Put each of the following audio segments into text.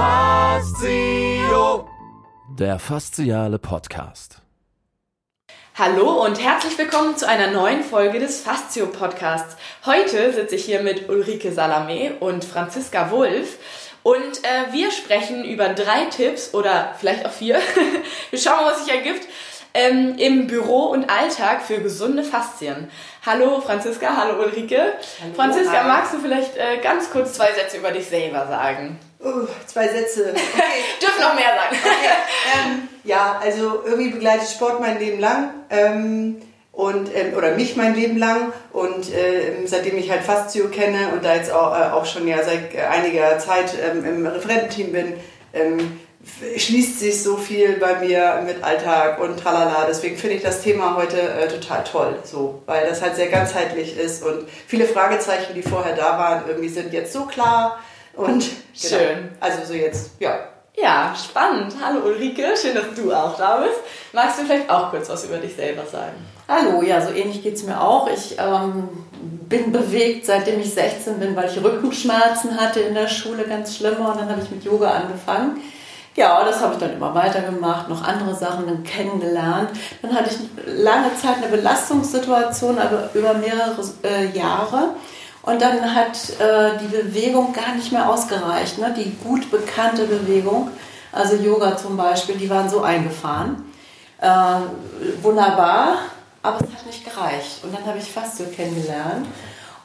Fastio. Der fasziale Podcast. Hallo und herzlich willkommen zu einer neuen Folge des Fastio Podcasts. Heute sitze ich hier mit Ulrike Salame und Franziska Wulff und äh, wir sprechen über drei Tipps oder vielleicht auch vier. wir schauen mal, was sich ergibt. Ähm, im Büro und Alltag für gesunde Faszien. Hallo Franziska, hallo Ulrike. Hallo, Franziska, hi. magst du vielleicht äh, ganz kurz zwei Sätze über dich selber sagen? Uh, zwei Sätze. Okay. Dürfen noch mehr sagen. Okay. Ähm, ja, also irgendwie begleitet Sport mein Leben lang. Ähm, und ähm, oder mich mein Leben lang und äh, seitdem ich halt Fastio kenne und da jetzt auch, äh, auch schon ja seit einiger Zeit ähm, im Referententeam bin, ähm, schließt sich so viel bei mir mit Alltag und tralala. Deswegen finde ich das Thema heute äh, total toll, so, weil das halt sehr ganzheitlich ist und viele Fragezeichen, die vorher da waren, irgendwie sind jetzt so klar und genau. schön. Also so jetzt, ja. Ja, spannend. Hallo Ulrike, schön, dass du auch da bist. Magst du vielleicht auch kurz was über dich selber sagen? Hallo, ja, so ähnlich geht es mir auch. Ich ähm, bin bewegt, seitdem ich 16 bin, weil ich Rückenschmerzen hatte in der Schule, ganz schlimme. Und dann habe ich mit Yoga angefangen. Ja, das habe ich dann immer weitergemacht, noch andere Sachen dann kennengelernt. Dann hatte ich lange Zeit eine Belastungssituation, aber über mehrere äh, Jahre. Und dann hat äh, die Bewegung gar nicht mehr ausgereicht, ne? die gut bekannte Bewegung, also Yoga zum Beispiel, die waren so eingefahren. Äh, wunderbar, aber es hat nicht gereicht. Und dann habe ich Fastio kennengelernt.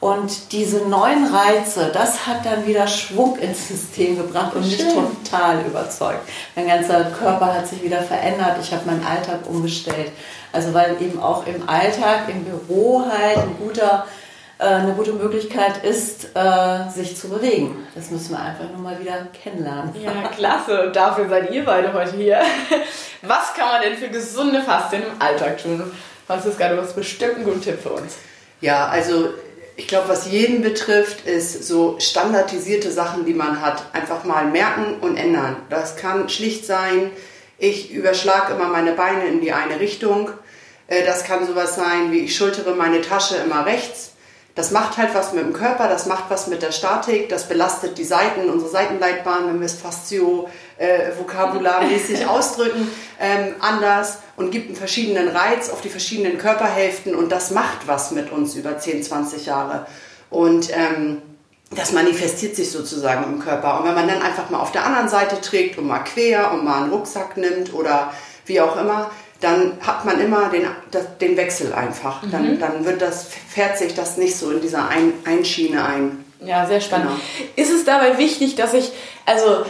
Und diese neuen Reize, das hat dann wieder Schwung ins System gebracht und mich total überzeugt. Mein ganzer Körper hat sich wieder verändert. Ich habe meinen Alltag umgestellt. Also weil eben auch im Alltag, im Büro halt ein guter äh, eine gute Möglichkeit ist, äh, sich zu bewegen. Das müssen wir einfach nur mal wieder kennenlernen. Ja, klasse. Und dafür seid ihr beide heute hier. Was kann man denn für gesunde Fastien im Alltag tun? Franziska, du hast bestimmt einen guten Tipp für uns. Ja, also ich glaube, was jeden betrifft, ist so standardisierte Sachen, die man hat, einfach mal merken und ändern. Das kann schlicht sein, ich überschlage immer meine Beine in die eine Richtung. Äh, das kann sowas sein, wie ich schultere meine Tasche immer rechts das macht halt was mit dem Körper, das macht was mit der Statik, das belastet die Seiten, unsere Seitenleitbahn, wenn wir es fastio äh, vokabularmäßig ausdrücken, ähm, anders und gibt einen verschiedenen Reiz auf die verschiedenen Körperhälften und das macht was mit uns über 10, 20 Jahre. Und ähm, das manifestiert sich sozusagen im Körper. Und wenn man dann einfach mal auf der anderen Seite trägt und mal quer und mal einen Rucksack nimmt oder wie auch immer, dann hat man immer den, den Wechsel einfach. Mhm. Dann, dann wird das, fährt sich das nicht so in dieser ein, Einschiene ein. Ja, sehr spannend. Genau. Ist es dabei wichtig, dass ich, also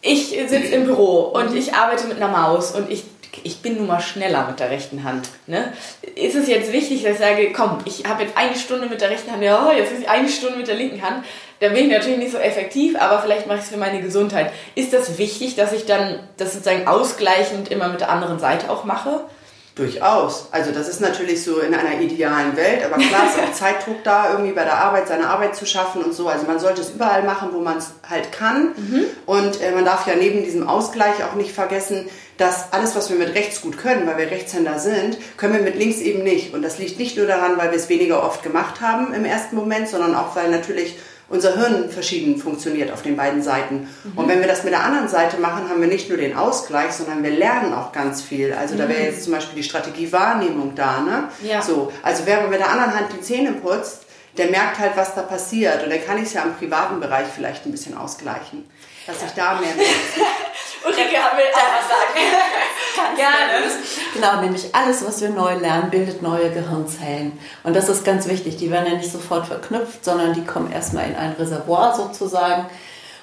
ich sitze im Büro und ich arbeite mit einer Maus und ich ich bin nun mal schneller mit der rechten Hand. Ne? Ist es jetzt wichtig, dass ich sage, komm, ich habe jetzt eine Stunde mit der rechten Hand, ja, jetzt ist eine Stunde mit der linken Hand, dann bin ich natürlich nicht so effektiv, aber vielleicht mache ich es für meine Gesundheit. Ist das wichtig, dass ich dann das sozusagen ausgleichend immer mit der anderen Seite auch mache? Durchaus. Also das ist natürlich so in einer idealen Welt, aber klar ist auch Zeitdruck da, irgendwie bei der Arbeit seine Arbeit zu schaffen und so. Also man sollte es überall machen, wo man es halt kann. Mhm. Und äh, man darf ja neben diesem Ausgleich auch nicht vergessen, dass alles, was wir mit rechts gut können, weil wir Rechtshänder sind, können wir mit links eben nicht. Und das liegt nicht nur daran, weil wir es weniger oft gemacht haben im ersten Moment, sondern auch, weil natürlich unser Hirn verschieden funktioniert auf den beiden Seiten. Mhm. Und wenn wir das mit der anderen Seite machen, haben wir nicht nur den Ausgleich, sondern wir lernen auch ganz viel. Also mhm. da wäre jetzt zum Beispiel die Strategie Wahrnehmung da. Ne? Ja. So, also wer mit der anderen Hand die Zähne putzt, der merkt halt, was da passiert. Und der kann ich es ja im privaten Bereich vielleicht ein bisschen ausgleichen dass ich da mehr Ulrike will auch was sagen. Gerne. Genau, nämlich alles, was wir neu lernen, bildet neue Gehirnzellen. Und das ist ganz wichtig. Die werden ja nicht sofort verknüpft, sondern die kommen erstmal in ein Reservoir sozusagen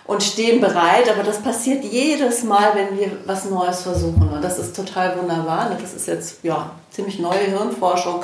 und stehen bereit. Aber das passiert jedes Mal, wenn wir was Neues versuchen. Und das ist total wunderbar. Das ist jetzt ja, ziemlich neue Hirnforschung.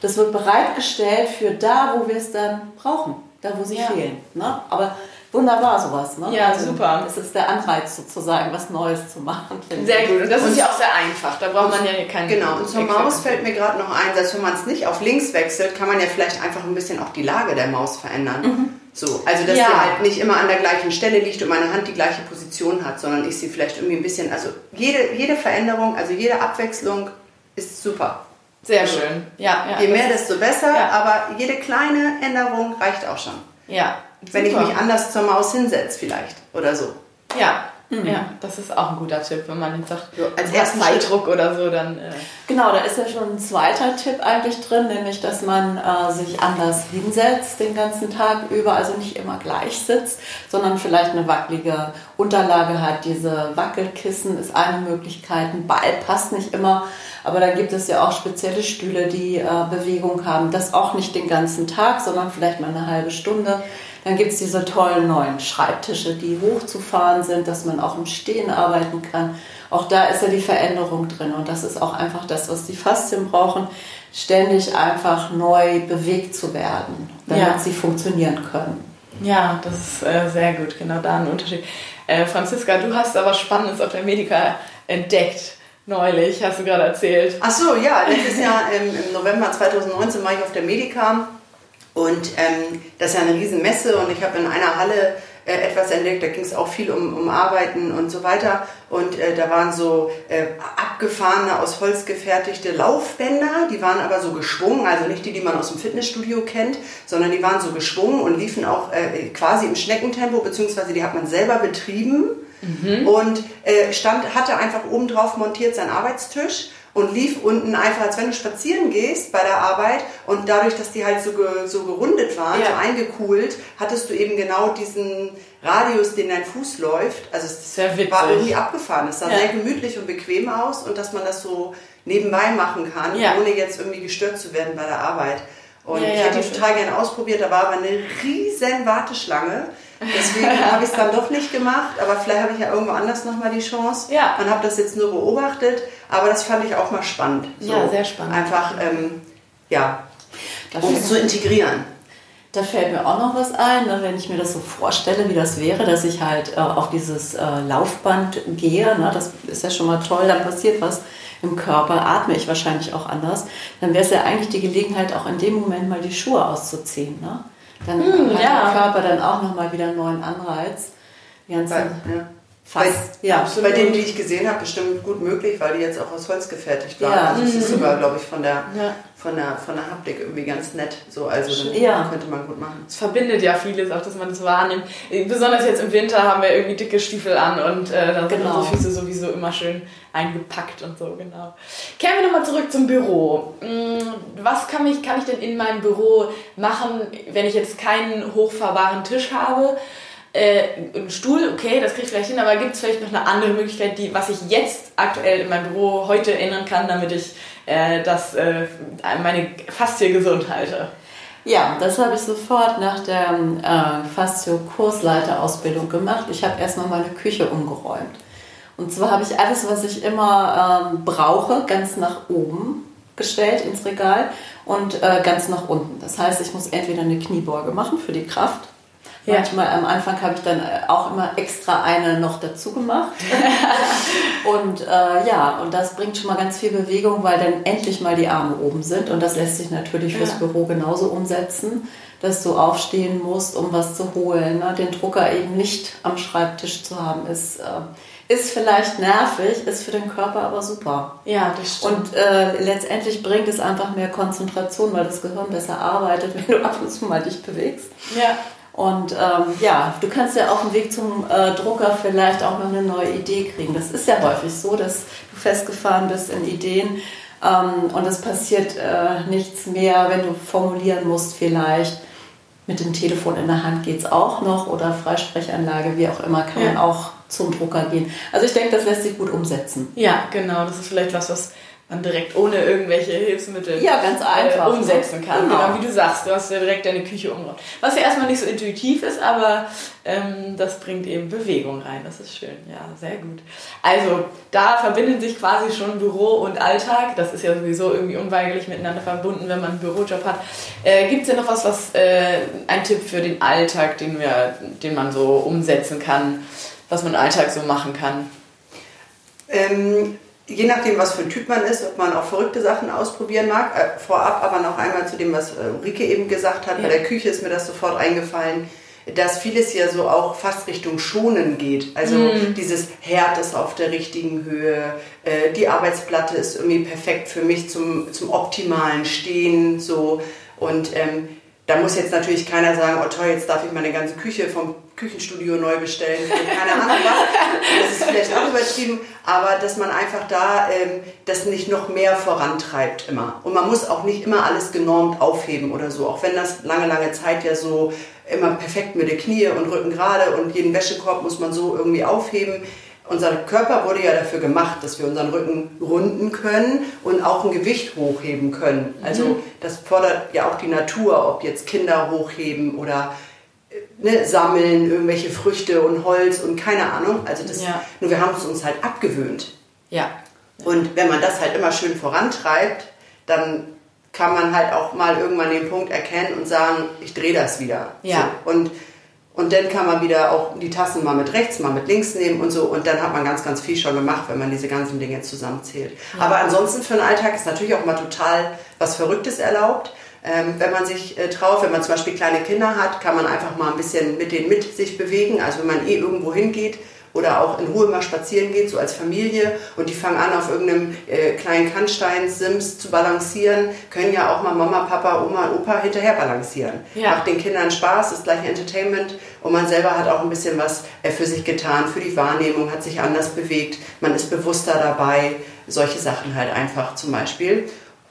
Das wird bereitgestellt für da, wo wir es dann brauchen, da, wo sie ja. fehlen. Ne? Aber wunderbar sowas. Ne? Ja, also, super. Es ist der Anreiz sozusagen, was Neues zu machen. Sehr gut. Und das und ist ja auch sehr einfach. Da braucht man ja keinen. Genau. Und zur Maus fällt mir gerade noch ein, dass wenn man es nicht auf links wechselt, kann man ja vielleicht einfach ein bisschen auch die Lage der Maus verändern. Mhm. So, also dass ja. die halt nicht immer an der gleichen Stelle liegt und meine Hand die gleiche Position hat, sondern ich sie vielleicht irgendwie ein bisschen, also jede, jede Veränderung, also jede Abwechslung ist super. Sehr also, schön. Ja, ja, Je mehr, desto besser, ja. aber jede kleine Änderung reicht auch schon. Ja, wenn ich mich anders zur Maus hinsetze vielleicht oder so. Ja, Mhm. Ja, das ist auch ein guter Tipp, wenn man jetzt sagt, so, als ersten Zeitdruck oder so, dann. Äh genau, da ist ja schon ein zweiter Tipp eigentlich drin, nämlich, dass man äh, sich anders hinsetzt den ganzen Tag über, also nicht immer gleich sitzt, sondern vielleicht eine wackelige Unterlage hat. Diese Wackelkissen ist eine Möglichkeit. Ein Ball passt nicht immer, aber da gibt es ja auch spezielle Stühle, die äh, Bewegung haben. Das auch nicht den ganzen Tag, sondern vielleicht mal eine halbe Stunde. Dann gibt es diese tollen neuen Schreibtische, die hochzufahren sind, dass man auch im Stehen arbeiten kann. Auch da ist ja die Veränderung drin und das ist auch einfach das, was die Faszien brauchen, ständig einfach neu bewegt zu werden, damit ja. sie funktionieren können. Ja, das ist äh, sehr gut, genau da ein Unterschied. Äh, Franziska, du hast aber Spannendes auf der Medica entdeckt. Neulich, hast du gerade erzählt. Ach so, ja, letztes Jahr im, im November 2019 war ich auf der Medica und ähm, das ist ja eine Riesenmesse und ich habe in einer Halle äh, etwas entdeckt, da ging es auch viel um, um Arbeiten und so weiter. Und äh, da waren so äh, abgefahrene, aus Holz gefertigte Laufbänder, die waren aber so geschwungen, also nicht die, die man aus dem Fitnessstudio kennt, sondern die waren so geschwungen und liefen auch äh, quasi im Schneckentempo, beziehungsweise die hat man selber betrieben. Mhm. Und äh, stand, hatte einfach oben drauf montiert seinen Arbeitstisch und lief unten einfach, als wenn du spazieren gehst bei der Arbeit und dadurch, dass die halt so, ge, so gerundet waren, ja. so eingekugelt, hattest du eben genau diesen Radius, den dein Fuß läuft. Also es war irgendwie abgefahren. Es sah ja. sehr gemütlich und bequem aus und dass man das so nebenbei machen kann, ja. ohne jetzt irgendwie gestört zu werden bei der Arbeit. Und ich hätte die total gerne ausprobiert, da war aber eine riesen Warteschlange. Deswegen habe ich es dann doch nicht gemacht, aber vielleicht habe ich ja irgendwo anders nochmal die Chance. Ja. Man hat das jetzt nur beobachtet, aber das fand ich auch mal spannend. So ja, sehr spannend. Einfach, ähm, ja, um es zu integrieren. Da fällt mir auch noch was ein, ne, wenn ich mir das so vorstelle, wie das wäre, dass ich halt äh, auf dieses äh, Laufband gehe. Ne, das ist ja schon mal toll, dann passiert was im Körper, atme ich wahrscheinlich auch anders. Dann wäre es ja eigentlich die Gelegenheit, auch in dem Moment mal die Schuhe auszuziehen. Ne? Dann mm, hat ja. der Körper dann auch nochmal wieder einen neuen Anreiz. Die ganzen, Weil, ja. Fast, bei, ja, bei denen, die ich gesehen habe, bestimmt gut möglich, weil die jetzt auch aus Holz gefertigt waren. Ja. Also es ist mhm. sogar, glaube ich, von der, ja. von, der, von der Haptik irgendwie ganz nett. So, also ja. könnte man gut machen. Es verbindet ja vieles, auch dass man das wahrnimmt. Besonders jetzt im Winter haben wir irgendwie dicke Stiefel an und äh, dann genau. sind unsere Füße sowieso immer schön eingepackt und so, genau. Kehren wir nochmal zurück zum Büro. Mm, was kann ich, kann ich denn in meinem Büro machen, wenn ich jetzt keinen hochfahrbaren Tisch habe? äh, ein Stuhl, okay, das kriege ich vielleicht hin, aber gibt es vielleicht noch eine andere Möglichkeit, die, was ich jetzt aktuell in meinem Büro heute ändern kann, damit ich äh, das, äh, meine Faszie gesund halte? Ja, das habe ich sofort nach der äh, Fastio-Kursleiterausbildung gemacht. Ich habe erstmal meine Küche umgeräumt. Und zwar habe ich alles, was ich immer ähm, brauche, ganz nach oben gestellt ins Regal und äh, ganz nach unten. Das heißt, ich muss entweder eine Kniebeuge machen für die Kraft ja. Manchmal am Anfang habe ich dann äh, auch immer extra eine noch dazu gemacht. und äh, ja, und das bringt schon mal ganz viel Bewegung, weil dann endlich mal die Arme oben sind. Und das lässt sich natürlich fürs ja. Büro genauso umsetzen, dass du aufstehen musst, um was zu holen. Ne? Den Drucker eben nicht am Schreibtisch zu haben, ist. Äh, ist vielleicht nervig, ist für den Körper aber super. Ja, das stimmt. Und äh, letztendlich bringt es einfach mehr Konzentration, weil das Gehirn besser arbeitet, wenn du ab und zu mal dich bewegst. Ja. Und ähm, ja, du kannst ja auf dem Weg zum äh, Drucker vielleicht auch noch eine neue Idee kriegen. Das ist ja häufig so, dass du festgefahren bist in Ideen ähm, und es passiert äh, nichts mehr, wenn du formulieren musst vielleicht. Mit dem Telefon in der Hand geht es auch noch oder Freisprechanlage, wie auch immer, kann ja. man auch zum Drucker gehen. Also ich denke, das lässt sich gut umsetzen. Ja, genau. Das ist vielleicht was, was man direkt ohne irgendwelche Hilfsmittel ja, ganz einfach, äh, umsetzen kann. Genau. genau. wie du sagst, du hast ja direkt deine Küche umgeräumt. Was ja erstmal nicht so intuitiv ist, aber ähm, das bringt eben Bewegung rein. Das ist schön. Ja, sehr gut. Also da verbinden sich quasi schon Büro und Alltag. Das ist ja sowieso irgendwie unweigerlich miteinander verbunden, wenn man einen Bürojob hat. Äh, Gibt es ja noch was, was äh, ein Tipp für den Alltag, den, wir, den man so umsetzen kann, was man im Alltag so machen kann? Ähm je nachdem, was für ein Typ man ist, ob man auch verrückte Sachen ausprobieren mag. Äh, vorab aber noch einmal zu dem, was äh, Ulrike eben gesagt hat. Ja. Bei der Küche ist mir das sofort eingefallen, dass vieles ja so auch fast Richtung Schonen geht. Also mm. dieses Herd ist auf der richtigen Höhe, äh, die Arbeitsplatte ist irgendwie perfekt für mich zum, zum optimalen Stehen. So. Und ähm, da muss jetzt natürlich keiner sagen, oh toll, jetzt darf ich meine ganze Küche vom Küchenstudio neu bestellen, keine Ahnung was. Das ist vielleicht auch übertrieben, aber dass man einfach da ähm, das nicht noch mehr vorantreibt immer. Und man muss auch nicht immer alles genormt aufheben oder so, auch wenn das lange, lange Zeit ja so immer perfekt mit den Knie und Rücken gerade und jeden Wäschekorb muss man so irgendwie aufheben. Unser Körper wurde ja dafür gemacht, dass wir unseren Rücken runden können und auch ein Gewicht hochheben können. Also mhm. das fordert ja auch die Natur, ob jetzt Kinder hochheben oder ne, sammeln, irgendwelche Früchte und Holz und keine Ahnung. Also das, ja. nur wir haben es uns halt abgewöhnt. Ja. Und wenn man das halt immer schön vorantreibt, dann kann man halt auch mal irgendwann den Punkt erkennen und sagen, ich drehe das wieder. Ja. So. Und, und dann kann man wieder auch die Tassen mal mit rechts, mal mit links nehmen und so. Und dann hat man ganz, ganz viel schon gemacht, wenn man diese ganzen Dinge zusammenzählt. Ja. Aber ansonsten für den Alltag ist natürlich auch mal total was Verrücktes erlaubt. Ähm, wenn man sich äh, traut, wenn man zum Beispiel kleine Kinder hat, kann man einfach mal ein bisschen mit denen mit sich bewegen. Also wenn man eh irgendwo hingeht oder auch in Ruhe mal spazieren geht, so als Familie und die fangen an, auf irgendeinem äh, kleinen Kannstein, Sims zu balancieren, können ja auch mal Mama, Papa, Oma und Opa hinterher balancieren. Ja. Macht den Kindern Spaß, ist gleich Entertainment und man selber hat auch ein bisschen was äh, für sich getan, für die Wahrnehmung, hat sich anders bewegt, man ist bewusster dabei, solche Sachen halt einfach zum Beispiel.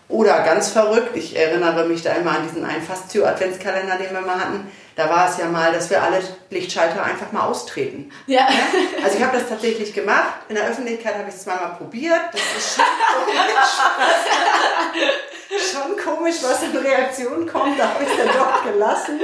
Oder ganz verrückt, ich erinnere mich da immer an diesen einen Fastio-Adventskalender, den wir mal hatten. Da war es ja mal, dass wir alle Lichtschalter einfach mal austreten. Ja. Also ich habe das tatsächlich gemacht. In der Öffentlichkeit habe ich es zweimal probiert. Das ist schon schon komisch, was an Reaktionen kommt. Da habe ich dann doch gelassen.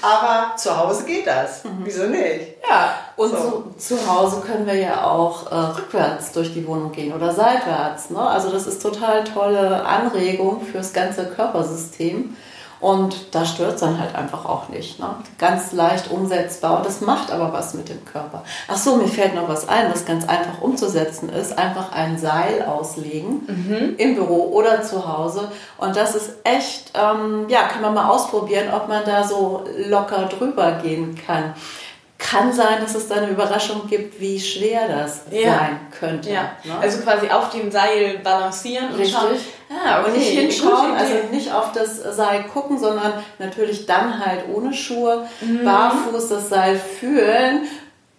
Aber zu Hause geht das. Mhm. Wieso nicht? Ja, und so. zu, zu Hause können wir ja auch äh, rückwärts durch die Wohnung gehen oder seitwärts. Ne? Also das ist total tolle Anregung fürs ganze Körpersystem. Und da stört es dann halt einfach auch nicht. Ne? Ganz leicht umsetzbar und das macht aber was mit dem Körper. Ach so, mir fällt noch was ein, was ganz einfach umzusetzen ist. Einfach ein Seil auslegen mhm. im Büro oder zu Hause. Und das ist echt, ähm, ja, kann man mal ausprobieren, ob man da so locker drüber gehen kann kann sein, dass es da eine Überraschung gibt, wie schwer das ja. sein könnte. Ja. Ne? Also quasi auf dem Seil balancieren und Richtig. schauen. Ah, okay. Und nicht hinschauen, also nicht auf das Seil gucken, sondern natürlich dann halt ohne Schuhe, mhm. barfuß das Seil fühlen.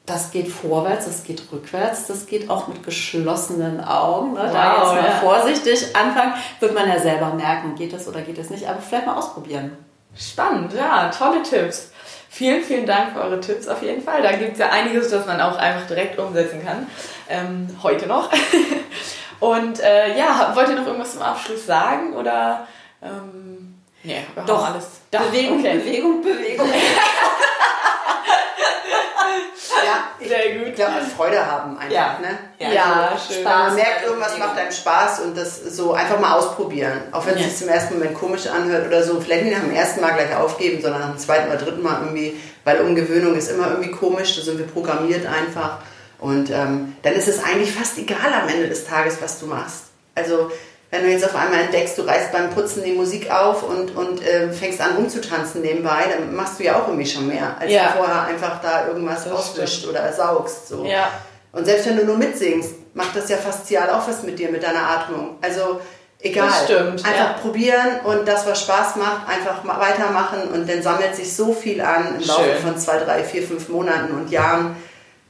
Das geht vorwärts, das geht rückwärts, das geht auch mit geschlossenen Augen. Ne? Wow, da jetzt mal ja. vorsichtig anfangen, wird man ja selber merken, geht das oder geht das nicht, aber vielleicht mal ausprobieren. Spannend, ja, tolle Tipps. Vielen, vielen Dank für eure Tipps auf jeden Fall. Da gibt es ja einiges, das man auch einfach direkt umsetzen kann. Ähm, heute noch. Und äh, ja, wollt ihr noch irgendwas zum Abschluss sagen? Oder ähm, nee, doch alles. Bewegung, okay. Bewegung, Bewegung. ja, glaube, Freude haben einfach. Ja, ne? ja, ja also, schön. Man merkt, irgendwas macht einem Spaß und das so einfach mal ausprobieren. Auch wenn es sich zum ersten Moment komisch anhört oder so. Vielleicht nicht nach dem ersten Mal gleich aufgeben, sondern nach dem zweiten oder dritten Mal irgendwie, weil Umgewöhnung ist immer irgendwie komisch, da sind wir programmiert einfach. Und ähm, dann ist es eigentlich fast egal am Ende des Tages, was du machst. Also wenn du jetzt auf einmal entdeckst, du reißt beim Putzen die Musik auf und, und äh, fängst an rumzutanzen nebenbei, dann machst du ja auch irgendwie schon mehr, als ja. du vorher einfach da irgendwas das auswischt stimmt. oder saugst. So. Ja. Und selbst wenn du nur mitsingst, macht das ja faszial auch was mit dir, mit deiner Atmung. Also egal. Stimmt. Einfach ja. probieren und das, was Spaß macht, einfach weitermachen und dann sammelt sich so viel an im Laufe von zwei, drei, vier, fünf Monaten und Jahren,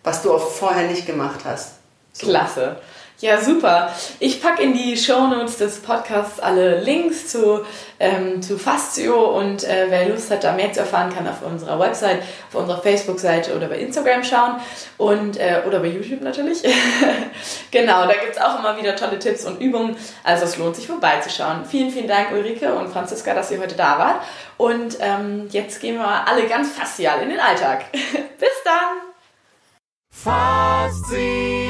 was du auch vorher nicht gemacht hast. So. Klasse. Ja, super. Ich packe in die Show Notes des Podcasts alle Links zu, ähm, zu Fastio und äh, wer Lust hat, da mehr zu erfahren, kann auf unserer Website, auf unserer Facebook-Seite oder bei Instagram schauen und, äh, oder bei YouTube natürlich. genau, da gibt es auch immer wieder tolle Tipps und Übungen. Also es lohnt sich vorbeizuschauen. Vielen, vielen Dank Ulrike und Franziska, dass ihr heute da wart. Und ähm, jetzt gehen wir alle ganz fastial in den Alltag. Bis dann! Faszien.